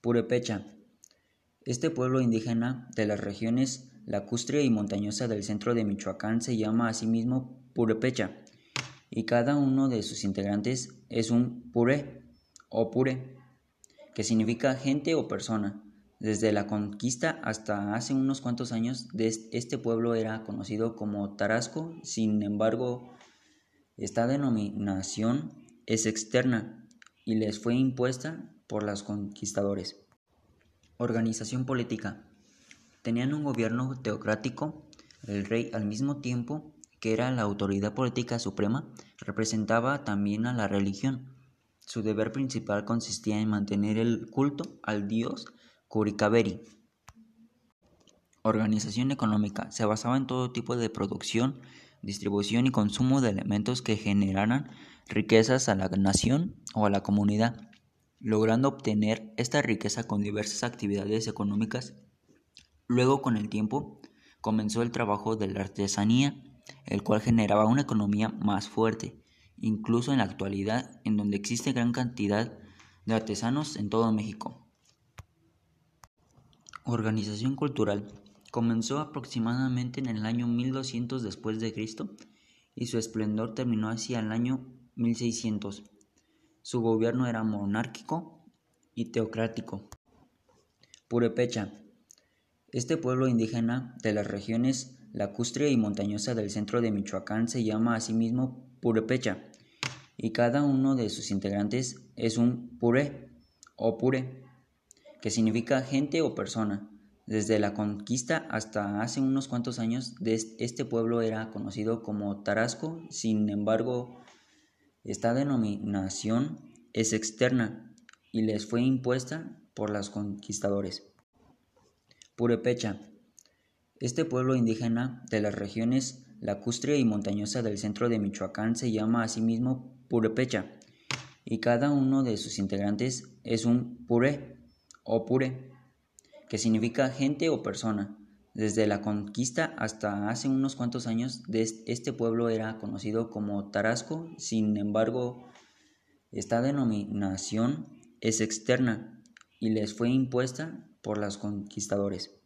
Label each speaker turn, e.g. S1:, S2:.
S1: Purepecha. Este pueblo indígena de las regiones lacustre y montañosa del centro de Michoacán se llama a sí mismo Purepecha y cada uno de sus integrantes es un puré o pure, que significa gente o persona. Desde la conquista hasta hace unos cuantos años este pueblo era conocido como Tarasco, sin embargo esta denominación es externa y les fue impuesta por los conquistadores. Organización política. Tenían un gobierno teocrático, el rey al mismo tiempo que era la autoridad política suprema, representaba también a la religión. Su deber principal consistía en mantener el culto al dios Kurikaberi. Organización económica. Se basaba en todo tipo de producción, distribución y consumo de elementos que generaran riquezas a la nación o a la comunidad, logrando obtener esta riqueza con diversas actividades económicas. Luego, con el tiempo, comenzó el trabajo de la artesanía, el cual generaba una economía más fuerte, incluso en la actualidad, en donde existe gran cantidad de artesanos en todo México. Organización cultural. Comenzó aproximadamente en el año 1200 después de Cristo y su esplendor terminó hacia el año 1600. Su gobierno era monárquico y teocrático. Purepecha. Este pueblo indígena de las regiones lacustre y montañosa del centro de Michoacán se llama a sí mismo Purepecha y cada uno de sus integrantes es un puré o pure, que significa gente o persona. Desde la conquista hasta hace unos cuantos años este pueblo era conocido como Tarasco, sin embargo esta denominación es externa y les fue impuesta por los conquistadores. Purepecha. Este pueblo indígena de las regiones lacustre y montañosa del centro de Michoacán se llama a sí mismo Purepecha y cada uno de sus integrantes es un puré o pure que significa gente o persona. Desde la conquista hasta hace unos cuantos años este pueblo era conocido como Tarasco, sin embargo esta denominación es externa y les fue impuesta por los conquistadores.